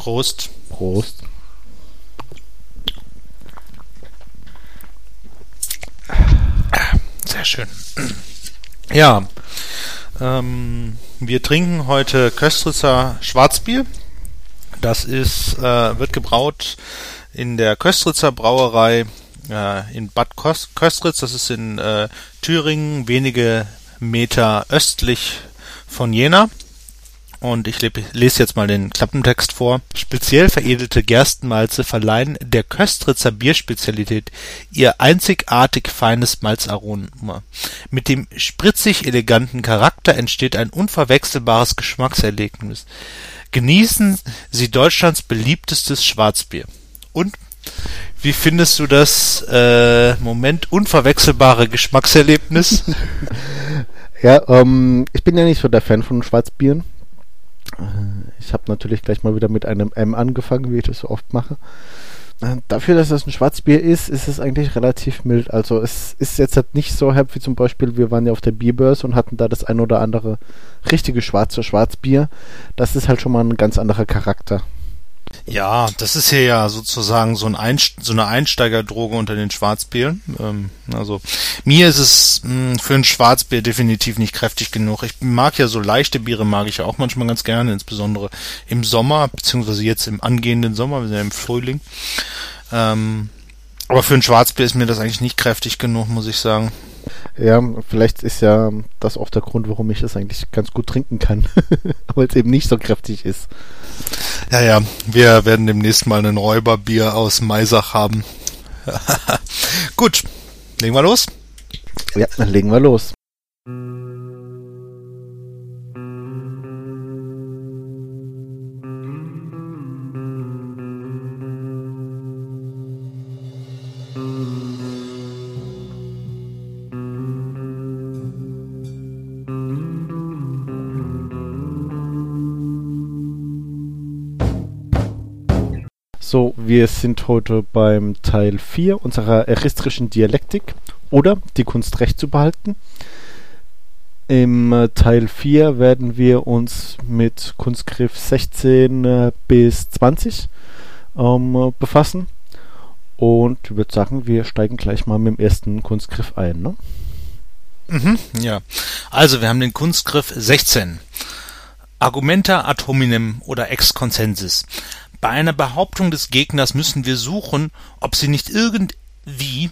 Prost. Prost. Sehr schön. Ja, ähm, wir trinken heute Köstritzer Schwarzbier. Das ist, äh, wird gebraut in der Köstritzer Brauerei äh, in Bad Köstritz. Das ist in äh, Thüringen, wenige Meter östlich von Jena. Und ich lese jetzt mal den Klappentext vor. Speziell veredelte Gerstenmalze verleihen der Köstritzer Bierspezialität ihr einzigartig feines Malzaroma. Mit dem spritzig eleganten Charakter entsteht ein unverwechselbares Geschmackserlebnis. Genießen Sie Deutschlands beliebtestes Schwarzbier. Und wie findest du das äh, Moment unverwechselbare Geschmackserlebnis? ja, ähm, ich bin ja nicht so der Fan von Schwarzbieren. Ich habe natürlich gleich mal wieder mit einem M angefangen, wie ich das so oft mache. Äh, dafür, dass das ein Schwarzbier ist, ist es eigentlich relativ mild. Also es ist jetzt halt nicht so herb wie zum Beispiel, wir waren ja auf der Bierbörse und hatten da das ein oder andere richtige schwarze Schwarzbier. Das ist halt schon mal ein ganz anderer Charakter. Ja, das ist hier ja sozusagen so, ein Einst so eine Einsteigerdroge unter den Schwarzbieren. Ähm, also mir ist es mh, hm, für ein Schwarzbier definitiv nicht kräftig genug. Ich mag ja so leichte Biere, mag ich auch manchmal ganz gerne, insbesondere im Sommer, beziehungsweise jetzt im angehenden Sommer, wir sind ja im Frühling. Ähm, aber für ein Schwarzbier ist mir das eigentlich nicht kräftig genug, muss ich sagen. Ja, vielleicht ist ja das auch der Grund, warum ich das eigentlich ganz gut trinken kann, weil es eben nicht so kräftig ist. Ja, ja, wir werden demnächst mal ein Räuberbier aus Maisach haben. gut, legen wir los? Ja, dann legen wir los. Wir sind heute beim Teil 4 unserer eristrischen Dialektik oder die Kunst recht zu behalten. Im äh, Teil 4 werden wir uns mit Kunstgriff 16 äh, bis 20 ähm, befassen. Und ich würde sagen, wir steigen gleich mal mit dem ersten Kunstgriff ein. Ne? Mhm, ja, also wir haben den Kunstgriff 16. Argumenta ad hominem oder ex consensus. Bei einer Behauptung des Gegners müssen wir suchen, ob sie nicht irgendwie,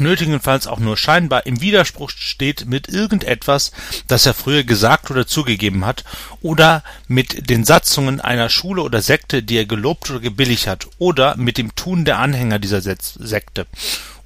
nötigenfalls auch nur scheinbar, im Widerspruch steht mit irgendetwas, das er früher gesagt oder zugegeben hat, oder mit den Satzungen einer Schule oder Sekte, die er gelobt oder gebilligt hat, oder mit dem Tun der Anhänger dieser Sekte,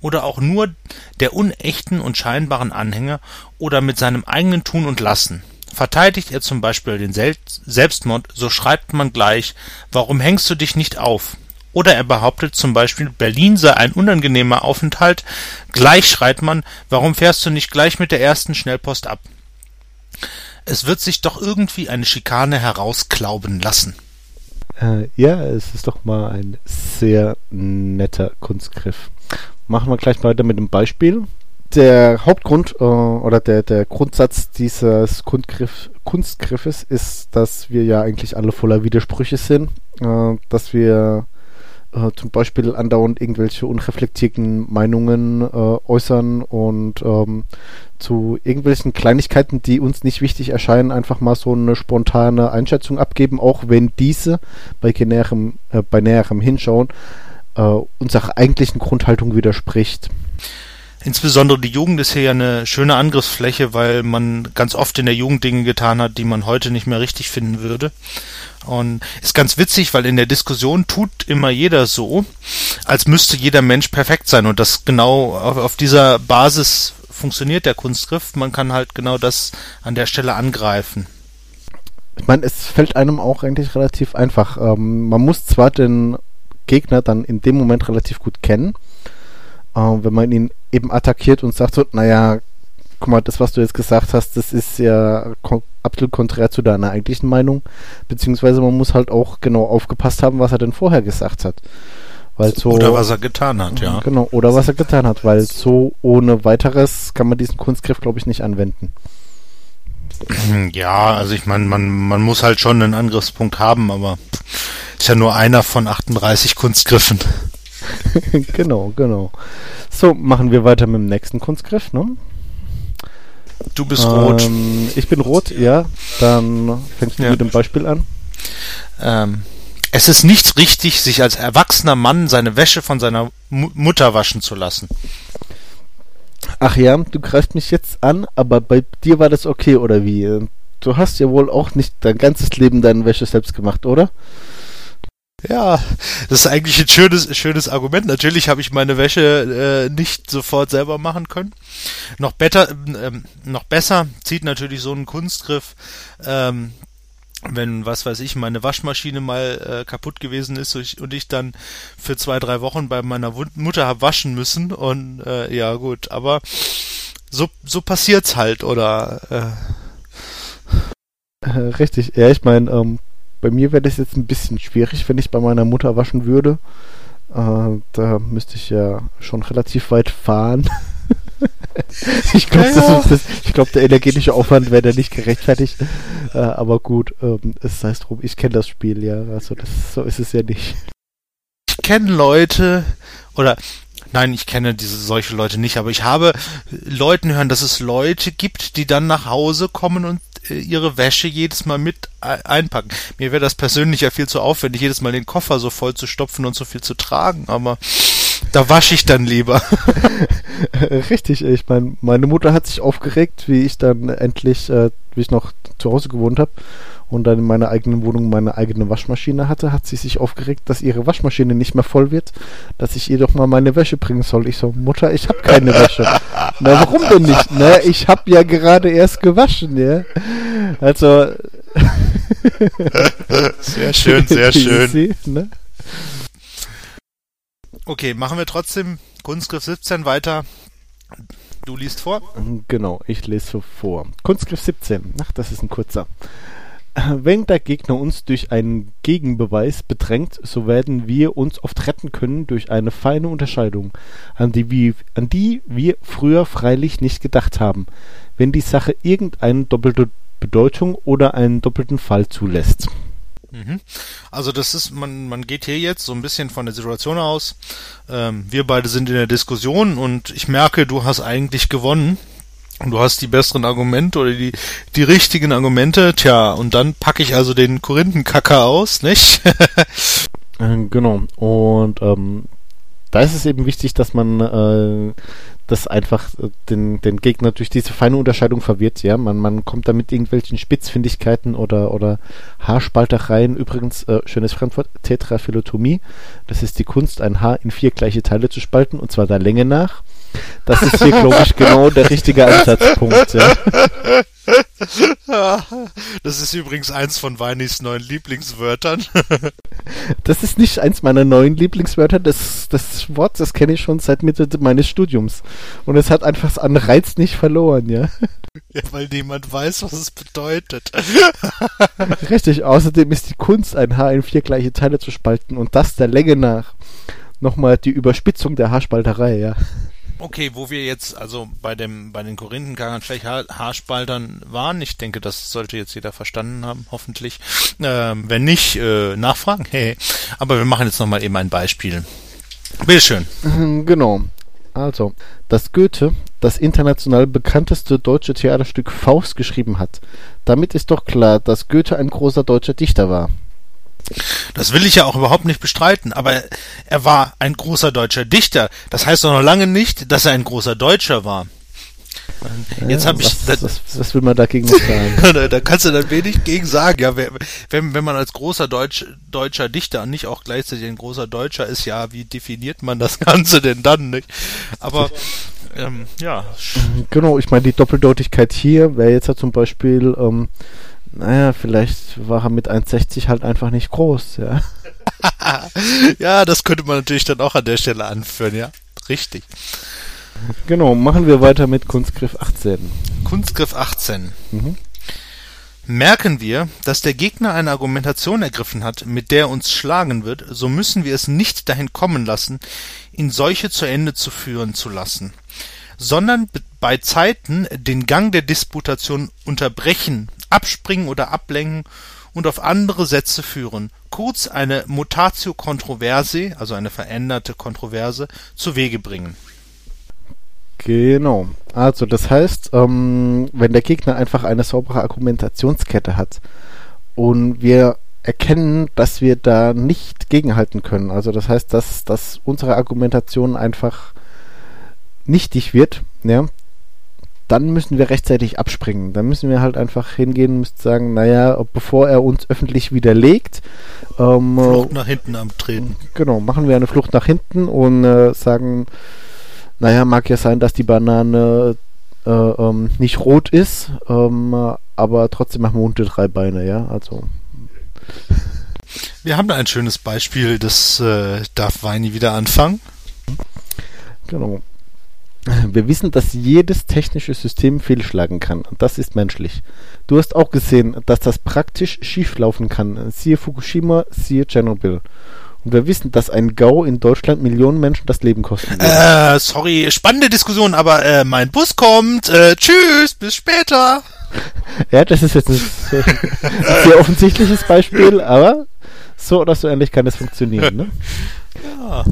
oder auch nur der unechten und scheinbaren Anhänger, oder mit seinem eigenen Tun und Lassen Verteidigt er zum Beispiel den Selbstmord, so schreibt man gleich Warum hängst du dich nicht auf? Oder er behauptet zum Beispiel Berlin sei ein unangenehmer Aufenthalt, gleich schreit man Warum fährst du nicht gleich mit der ersten Schnellpost ab? Es wird sich doch irgendwie eine Schikane herausklauben lassen. Äh, ja, es ist doch mal ein sehr netter Kunstgriff. Machen wir gleich weiter mit dem Beispiel der Hauptgrund äh, oder der, der Grundsatz dieses Kunstgriff, Kunstgriffes ist, dass wir ja eigentlich alle voller Widersprüche sind, äh, dass wir äh, zum Beispiel andauernd irgendwelche unreflektierten Meinungen äh, äußern und ähm, zu irgendwelchen Kleinigkeiten, die uns nicht wichtig erscheinen, einfach mal so eine spontane Einschätzung abgeben, auch wenn diese bei näherem, äh, bei näherem Hinschauen äh, unserer eigentlichen Grundhaltung widerspricht. Insbesondere die Jugend ist hier ja eine schöne Angriffsfläche, weil man ganz oft in der Jugend Dinge getan hat, die man heute nicht mehr richtig finden würde. Und ist ganz witzig, weil in der Diskussion tut immer jeder so, als müsste jeder Mensch perfekt sein. Und das genau auf, auf dieser Basis funktioniert der Kunstgriff. Man kann halt genau das an der Stelle angreifen. Ich meine, es fällt einem auch eigentlich relativ einfach. Ähm, man muss zwar den Gegner dann in dem Moment relativ gut kennen, äh, wenn man ihn eben attackiert und sagt so, naja, guck mal, das, was du jetzt gesagt hast, das ist ja absolut konträr zu deiner eigentlichen Meinung. Beziehungsweise man muss halt auch genau aufgepasst haben, was er denn vorher gesagt hat. Weil so, oder was er getan hat, ja. Genau, oder was er getan hat, weil so ohne weiteres kann man diesen Kunstgriff, glaube ich, nicht anwenden. Ja, also ich meine, man, man muss halt schon einen Angriffspunkt haben, aber Ist ja nur einer von 38 Kunstgriffen. genau, genau. So, machen wir weiter mit dem nächsten Kunstgriff, ne? Du bist ähm, rot. Ich bin rot, ja. Dann fängst du ja. mit dem Beispiel an. Ähm, es ist nicht richtig, sich als erwachsener Mann seine Wäsche von seiner Mu Mutter waschen zu lassen. Ach ja, du greifst mich jetzt an, aber bei dir war das okay, oder wie? Du hast ja wohl auch nicht dein ganzes Leben deine Wäsche selbst gemacht, oder? Ja, das ist eigentlich ein schönes, schönes Argument. Natürlich habe ich meine Wäsche äh, nicht sofort selber machen können. Noch, better, ähm, noch besser zieht natürlich so ein Kunstgriff, ähm, wenn, was weiß ich, meine Waschmaschine mal äh, kaputt gewesen ist und ich dann für zwei, drei Wochen bei meiner Mutter habe waschen müssen. Und äh, ja gut, aber so, so passiert's halt, oder? Äh. äh richtig, ja, ich meine, ähm, bei mir wäre das jetzt ein bisschen schwierig, wenn ich bei meiner Mutter waschen würde. Äh, da müsste ich ja schon relativ weit fahren. ich glaube, glaub, der energetische Aufwand wäre da nicht gerechtfertigt. Äh, aber gut, ähm, es heißt drum, ich kenne das Spiel, ja. Also das, so ist es ja nicht. Ich kenne Leute, oder Nein, ich kenne diese solche Leute nicht, aber ich habe Leuten hören, dass es Leute gibt, die dann nach Hause kommen und äh, ihre Wäsche jedes Mal mit einpacken. Mir wäre das persönlich ja viel zu aufwendig, jedes Mal den Koffer so voll zu stopfen und so viel zu tragen, aber da wasche ich dann lieber. Richtig, ich meine, meine Mutter hat sich aufgeregt, wie ich dann endlich, äh, wie ich noch zu Hause gewohnt habe und dann in meiner eigenen Wohnung meine eigene Waschmaschine hatte, hat sie sich aufgeregt, dass ihre Waschmaschine nicht mehr voll wird, dass ich ihr doch mal meine Wäsche bringen soll. Ich so, Mutter, ich habe keine Wäsche. Na, warum denn nicht? Na, ich habe ja gerade erst gewaschen, ja. Also. sehr schön, sehr schön. Ne? Okay, machen wir trotzdem Kunstgriff 17 weiter. Du liest vor. Genau, ich lese vor. Kunstgriff 17. Ach, das ist ein kurzer. Wenn der Gegner uns durch einen Gegenbeweis bedrängt, so werden wir uns oft retten können durch eine feine Unterscheidung, an die, wir, an die wir früher freilich nicht gedacht haben, wenn die Sache irgendeine doppelte Bedeutung oder einen doppelten Fall zulässt. Mhm. Also das ist, man, man geht hier jetzt so ein bisschen von der Situation aus. Ähm, wir beide sind in der Diskussion und ich merke, du hast eigentlich gewonnen. Du hast die besseren Argumente oder die, die richtigen Argumente, tja, und dann packe ich also den Korinthenkacker aus, nicht? Äh, genau. Und ähm, da ist es eben wichtig, dass man äh, das einfach äh, den, den Gegner durch diese feine Unterscheidung verwirrt, ja. Man, man kommt da mit irgendwelchen Spitzfindigkeiten oder, oder Haarspaltereien. Übrigens, äh, schönes Fremdwort, Tetraphilotomie. Das ist die Kunst, ein Haar in vier gleiche Teile zu spalten, und zwar der Länge nach. Das ist hier, glaube ich, genau der richtige Ansatzpunkt. Ja. Das ist übrigens eins von Weinis neuen Lieblingswörtern. Das ist nicht eins meiner neuen Lieblingswörter. Das, das Wort, das kenne ich schon seit Mitte meines Studiums. Und es hat einfach an Reiz nicht verloren, ja. Ja, weil niemand weiß, was es bedeutet. Richtig, außerdem ist die Kunst, ein Haar in vier gleiche Teile zu spalten und das der Länge nach. Nochmal die Überspitzung der Haarspalterei, ja. Okay, wo wir jetzt also bei dem bei den Korinthenkagern vielleicht ha Haarspaltern waren, ich denke, das sollte jetzt jeder verstanden haben, hoffentlich. Ähm, wenn nicht, äh, nachfragen. Hey. Aber wir machen jetzt nochmal eben ein Beispiel. Bitteschön. Genau. Also, dass Goethe das international bekannteste deutsche Theaterstück Faust geschrieben hat. Damit ist doch klar, dass Goethe ein großer deutscher Dichter war. Das will ich ja auch überhaupt nicht bestreiten, aber er war ein großer deutscher Dichter. Das heißt doch noch lange nicht, dass er ein großer Deutscher war. Jetzt habe ich. Was, was, was, will man dagegen sagen? da kannst du dann wenig gegen sagen. Ja, wenn, wenn man als großer Deutsch, deutscher Dichter nicht auch gleichzeitig ein großer Deutscher ist, ja, wie definiert man das Ganze denn dann nicht? Aber ähm, ja. Genau, ich meine, die Doppeldeutigkeit hier wäre jetzt ja zum Beispiel. Ähm, naja, vielleicht war er mit 1,60 halt einfach nicht groß, ja. ja, das könnte man natürlich dann auch an der Stelle anführen, ja. Richtig. Genau, machen wir weiter mit Kunstgriff 18. Kunstgriff 18. Mhm. Merken wir, dass der Gegner eine Argumentation ergriffen hat, mit der er uns schlagen wird, so müssen wir es nicht dahin kommen lassen, ihn solche zu Ende zu führen zu lassen, sondern bei Zeiten den Gang der Disputation unterbrechen abspringen oder ablenken und auf andere Sätze führen, kurz eine Mutatio Controversae, also eine veränderte Kontroverse, zu Wege bringen. Genau. Also das heißt, ähm, wenn der Gegner einfach eine saubere Argumentationskette hat und wir erkennen, dass wir da nicht gegenhalten können, also das heißt, dass, dass unsere Argumentation einfach nichtig wird, ja, dann müssen wir rechtzeitig abspringen. Dann müssen wir halt einfach hingehen und müssen sagen, naja, bevor er uns öffentlich widerlegt, ähm, Flucht nach hinten am Treten. Genau, machen wir eine Flucht nach hinten und äh, sagen, naja, mag ja sein, dass die Banane äh, ähm, nicht rot ist, ähm, aber trotzdem machen wir unter drei Beine, ja, also. Wir haben da ein schönes Beispiel, das äh, darf Weini wieder anfangen. Genau. Wir wissen, dass jedes technische System fehlschlagen kann. Und das ist menschlich. Du hast auch gesehen, dass das praktisch schieflaufen kann. Siehe Fukushima, siehe Tschernobyl. Und wir wissen, dass ein GAU in Deutschland Millionen Menschen das Leben kosten wird. Äh, sorry, spannende Diskussion, aber äh, mein Bus kommt. Äh, tschüss, bis später. ja, das ist jetzt ein sehr, offensichtliches Beispiel, aber so oder so ähnlich kann es funktionieren. Ne? Ja.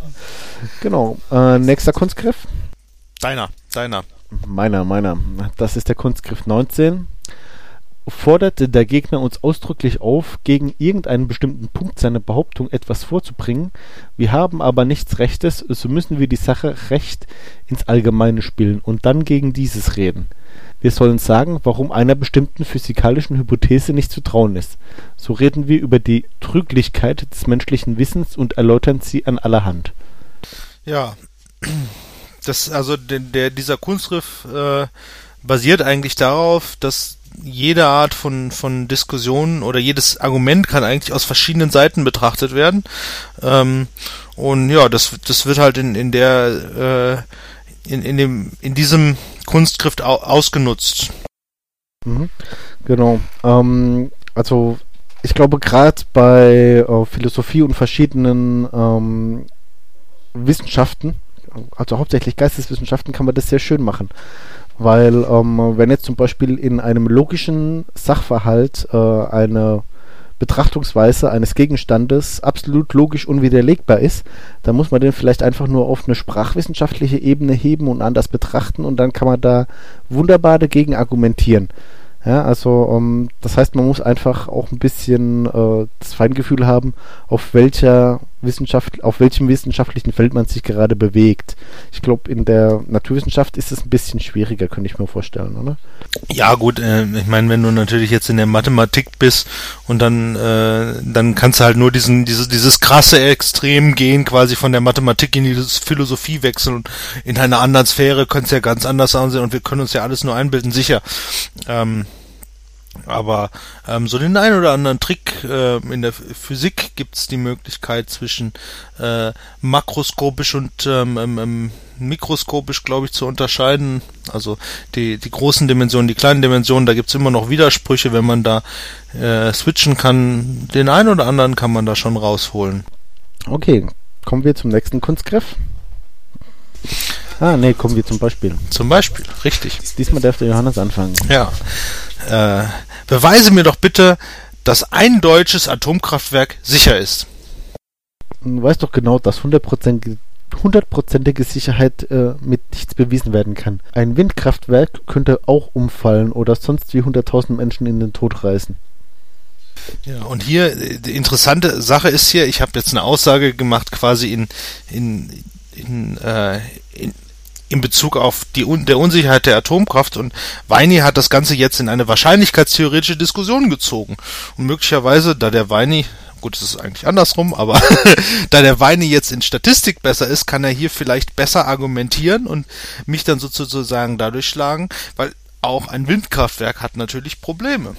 Genau. Äh, nächster Kunstgriff. Deiner, deiner. Meiner, meiner. Das ist der Kunstgriff 19 forderte der Gegner uns ausdrücklich auf, gegen irgendeinen bestimmten Punkt seiner Behauptung etwas vorzubringen, wir haben aber nichts Rechtes, so müssen wir die Sache recht ins Allgemeine spielen und dann gegen dieses reden. Wir sollen sagen, warum einer bestimmten physikalischen Hypothese nicht zu trauen ist. So reden wir über die Trüglichkeit des menschlichen Wissens und erläutern sie an allerhand. Ja, das also der, der dieser Kunstgriff äh, basiert eigentlich darauf, dass jede Art von, von Diskussion oder jedes Argument kann eigentlich aus verschiedenen Seiten betrachtet werden. Ähm, und ja, das, das wird halt in, in der, äh, in, in dem, in diesem Kunstgriff au ausgenutzt. Mhm, genau. Ähm, also ich glaube gerade bei äh, Philosophie und verschiedenen ähm, Wissenschaften, also hauptsächlich Geisteswissenschaften, kann man das sehr schön machen. Weil ähm, wenn jetzt zum Beispiel in einem logischen Sachverhalt äh, eine Betrachtungsweise eines Gegenstandes absolut logisch unwiderlegbar ist, dann muss man den vielleicht einfach nur auf eine sprachwissenschaftliche Ebene heben und anders betrachten und dann kann man da wunderbar dagegen argumentieren. Ja, also ähm, das heißt, man muss einfach auch ein bisschen äh, das Feingefühl haben, auf welcher Wissenschaft, auf welchem wissenschaftlichen Feld man sich gerade bewegt. Ich glaube, in der Naturwissenschaft ist es ein bisschen schwieriger, könnte ich mir vorstellen, oder? Ja, gut, äh, ich meine, wenn du natürlich jetzt in der Mathematik bist und dann, äh, dann kannst du halt nur diesen, dieses, dieses krasse Extrem gehen, quasi von der Mathematik in die Philosophie wechseln und in einer anderen Sphäre könnte es ja ganz anders aussehen und wir können uns ja alles nur einbilden, sicher. Ähm, aber ähm, so den einen oder anderen Trick äh, in der Physik gibt es die Möglichkeit zwischen äh, makroskopisch und ähm, ähm, ähm, mikroskopisch, glaube ich, zu unterscheiden. Also die, die großen Dimensionen, die kleinen Dimensionen, da gibt es immer noch Widersprüche, wenn man da äh, switchen kann. Den einen oder anderen kann man da schon rausholen. Okay, kommen wir zum nächsten Kunstgriff. Ah, nee, kommen wir zum Beispiel. Zum Beispiel, richtig. Diesmal darf der Johannes anfangen. Ja. Äh, beweise mir doch bitte, dass ein deutsches Atomkraftwerk sicher ist. Du weißt doch genau, dass hundertprozentige hundertprozentige Sicherheit äh, mit nichts bewiesen werden kann. Ein Windkraftwerk könnte auch umfallen oder sonst wie hunderttausend Menschen in den Tod reißen. Ja, und hier, die interessante Sache ist hier, ich habe jetzt eine Aussage gemacht, quasi in, in, in, äh, in in Bezug auf die der Unsicherheit der Atomkraft und Weini hat das Ganze jetzt in eine wahrscheinlichkeitstheoretische Diskussion gezogen. Und möglicherweise, da der Weini, gut, es ist eigentlich andersrum, aber da der Weini jetzt in Statistik besser ist, kann er hier vielleicht besser argumentieren und mich dann sozusagen dadurch schlagen, weil auch ein Windkraftwerk hat natürlich Probleme.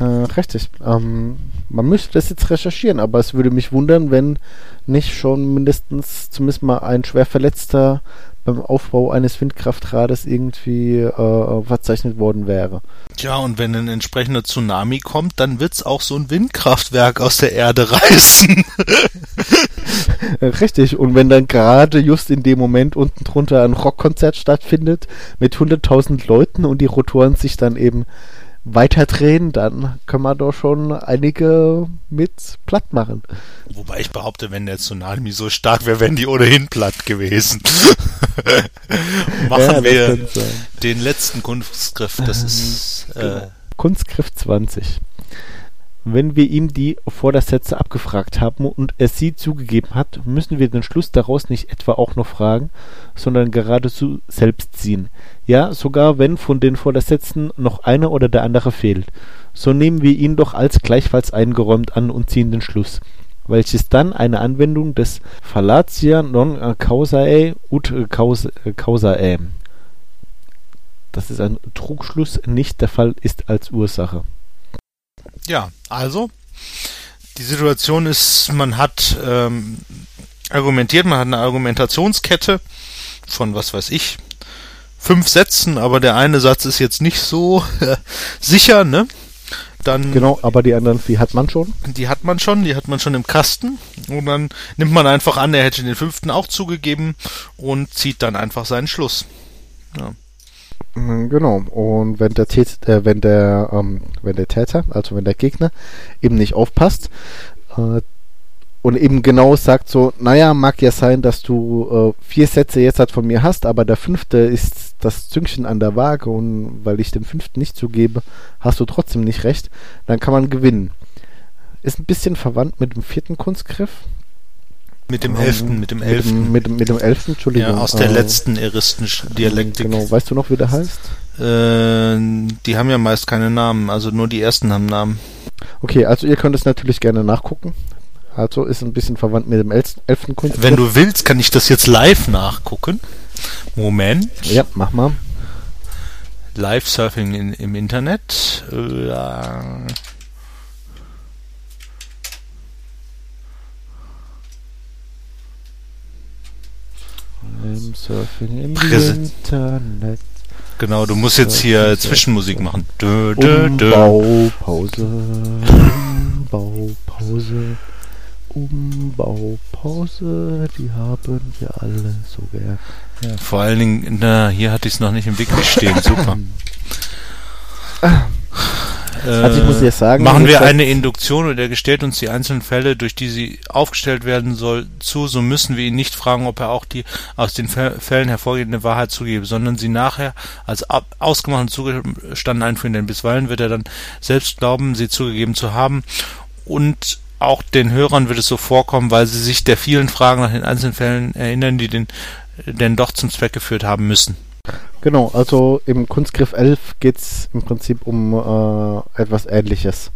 Äh, richtig. Ähm, man müsste das jetzt recherchieren, aber es würde mich wundern, wenn nicht schon mindestens zumindest mal ein schwer verletzter beim Aufbau eines Windkraftrades irgendwie äh, verzeichnet worden wäre. Tja, und wenn ein entsprechender Tsunami kommt, dann wird's auch so ein Windkraftwerk aus der Erde reißen. Richtig, und wenn dann gerade just in dem Moment unten drunter ein Rockkonzert stattfindet mit 100.000 Leuten und die Rotoren sich dann eben weiterdrehen, dann können wir doch schon einige mit platt machen. Wobei ich behaupte, wenn der Tsunami so stark wäre, wären die ohnehin platt gewesen. Machen Ja, wir den letzten Kunstgriff. Das ist äh, Kunstgriff 20. Wenn wir ihm die Vordersätze abgefragt haben und er sie zugegeben hat, müssen wir den Schluss daraus nicht etwa auch noch fragen, sondern geradezu selbst ziehen. Ja, sogar wenn von den Vordersätzen noch einer oder der andere fehlt. So nehmen wir ihn doch als gleichfalls eingeräumt an und ziehen den Schluss, welches dann eine Anwendung des Fallatia non causae ut caus- causae. Das ist ein Trugschluss, nicht der Fall ist als Ursache. Ja, also die Situation ist, man hat ähm, argumentiert, man hat eine Argumentationskette von was weiß ich, fünf Sätzen, aber der eine Satz ist jetzt nicht so äh, sicher, ne? Dann Genau, aber die anderen vier hat man schon. die hat man schon, die hat man schon im Kasten und dann nimmt man einfach an, er hätte den fünften auch zugegeben und zieht dann einfach seinen Schluss. Ja. Mm, Genau. Und wenn der Tät, äh, wenn der, ähm, wenn der Täter, also wenn der Gegner eben nicht aufpasst äh, und eben genau sagt so, naja, mag ja sein, dass du äh, vier Sätze jetzt halt von mir hast, aber der fünfte ist das Züngchen an der Waage und weil ich dem fünften nicht zugebe, hast du trotzdem nicht recht, dann kann man gewinnen. Ist ein bisschen verwandt mit dem vierten Kunstgriff. Mit dem Ähm, elften, mit dem Mit dem, elften. mit, dem- mit dem elften, Entschuldigung. Ja, aus der äh, letzten Dialektik. Genau, weißt du noch, wie der heißt? Äh, die haben ja meist keine Namen, also nur die ersten haben Namen. Okay, also ihr könnt es natürlich gerne nachgucken. Also ist ein bisschen verwandt mit dem elften, Kunstgriff. Wenn du willst, kann ich das jetzt live nachgucken. Moment. Ja, mach mal. Live-Surfing in, im Internet. Äh, Im Surfing im Präse- Internet. Genau, du musst jetzt hier Zwischenmusik machen. Dö, dö, dö. Umbaupause. Umbaupause. Umbaupause. Die haben wir alle so gern. Ja, vor allen Dingen, na, hier hatte ich es noch nicht im Wiki stehen. Super. Also ich muss dir sagen, Machen wir eine Induktion und er gestellt uns die einzelnen Fälle, durch die sie aufgestellt werden soll, zu, so müssen wir ihn nicht fragen, ob er auch die aus den Fä- Fällen hervorgehende Wahrheit zugebe, sondern sie nachher als ab, ausgemachten Zustand einführen, denn bisweilen wird er dann selbst glauben, sie zugegeben zu haben und auch den Hörern wird es so vorkommen, weil sie sich der vielen Fragen nach den einzelnen Fällen erinnern, die den denn doch zum Zweck geführt haben müssen. Genau, also im Kunstgriff 11 geht es im Prinzip um äh, etwas Ähnliches.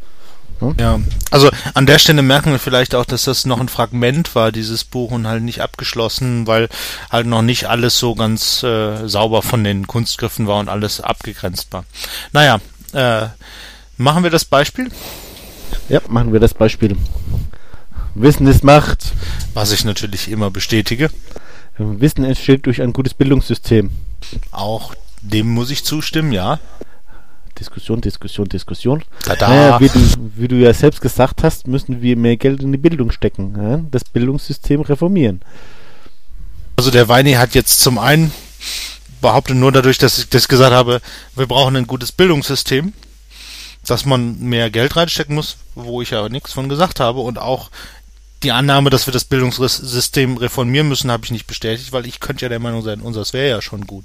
Ja, also an der Stelle merken wir vielleicht auch, dass das noch ein Fragment war, dieses Buch, und halt nicht abgeschlossen, weil halt noch nicht alles so ganz äh, sauber von den Kunstgriffen war und alles abgegrenzt war. Naja, äh, machen wir das Beispiel, Ja, machen wir das Beispiel. Wissen ist Macht. was ich natürlich immer bestätige. Wissen entsteht durch ein gutes Bildungssystem. Auch dem muss ich zustimmen, ja. Diskussion, Diskussion, Diskussion. Tada. Naja, wie, du, wie du ja selbst gesagt hast, müssen wir mehr Geld in die Bildung stecken. Ja? Das Bildungssystem reformieren. Also der Weini hat jetzt zum einen behauptet nur dadurch, dass ich das gesagt habe, wir brauchen ein gutes Bildungssystem, dass man mehr Geld reinstecken muss, wo ich ja nichts von gesagt habe und auch die Annahme, dass wir das Bildungssystem reformieren müssen, habe ich nicht bestätigt, weil ich könnte ja der Meinung sein, unseres wäre ja schon gut.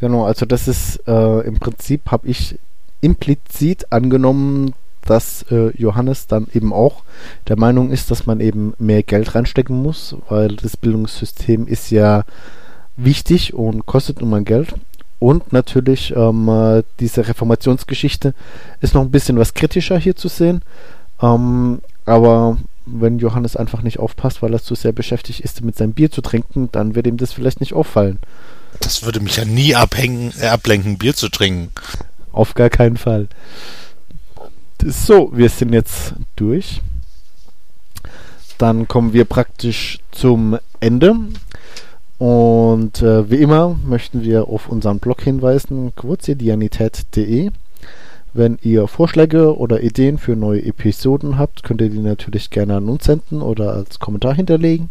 Genau, also das ist äh, im Prinzip, habe ich implizit angenommen, dass äh, Johannes dann eben auch der Meinung ist, dass man eben mehr Geld reinstecken muss, weil das Bildungssystem ist ja wichtig und kostet nun mal Geld. Und natürlich ähm, äh, diese Reformationsgeschichte ist noch ein bisschen was kritischer hier zu sehen. Ähm, aber wenn Johannes einfach nicht aufpasst, weil er zu sehr beschäftigt ist, mit seinem Bier zu trinken, dann wird ihm das vielleicht nicht auffallen. Das würde mich ja nie abhängen, äh, ablenken, Bier zu trinken. Auf gar keinen Fall. So, wir sind jetzt durch. Dann kommen wir praktisch zum Ende. Und äh, wie immer möchten wir auf unseren Blog hinweisen, quotidianität.de. Wenn ihr Vorschläge oder Ideen für neue Episoden habt, könnt ihr die natürlich gerne an uns senden oder als Kommentar hinterlegen.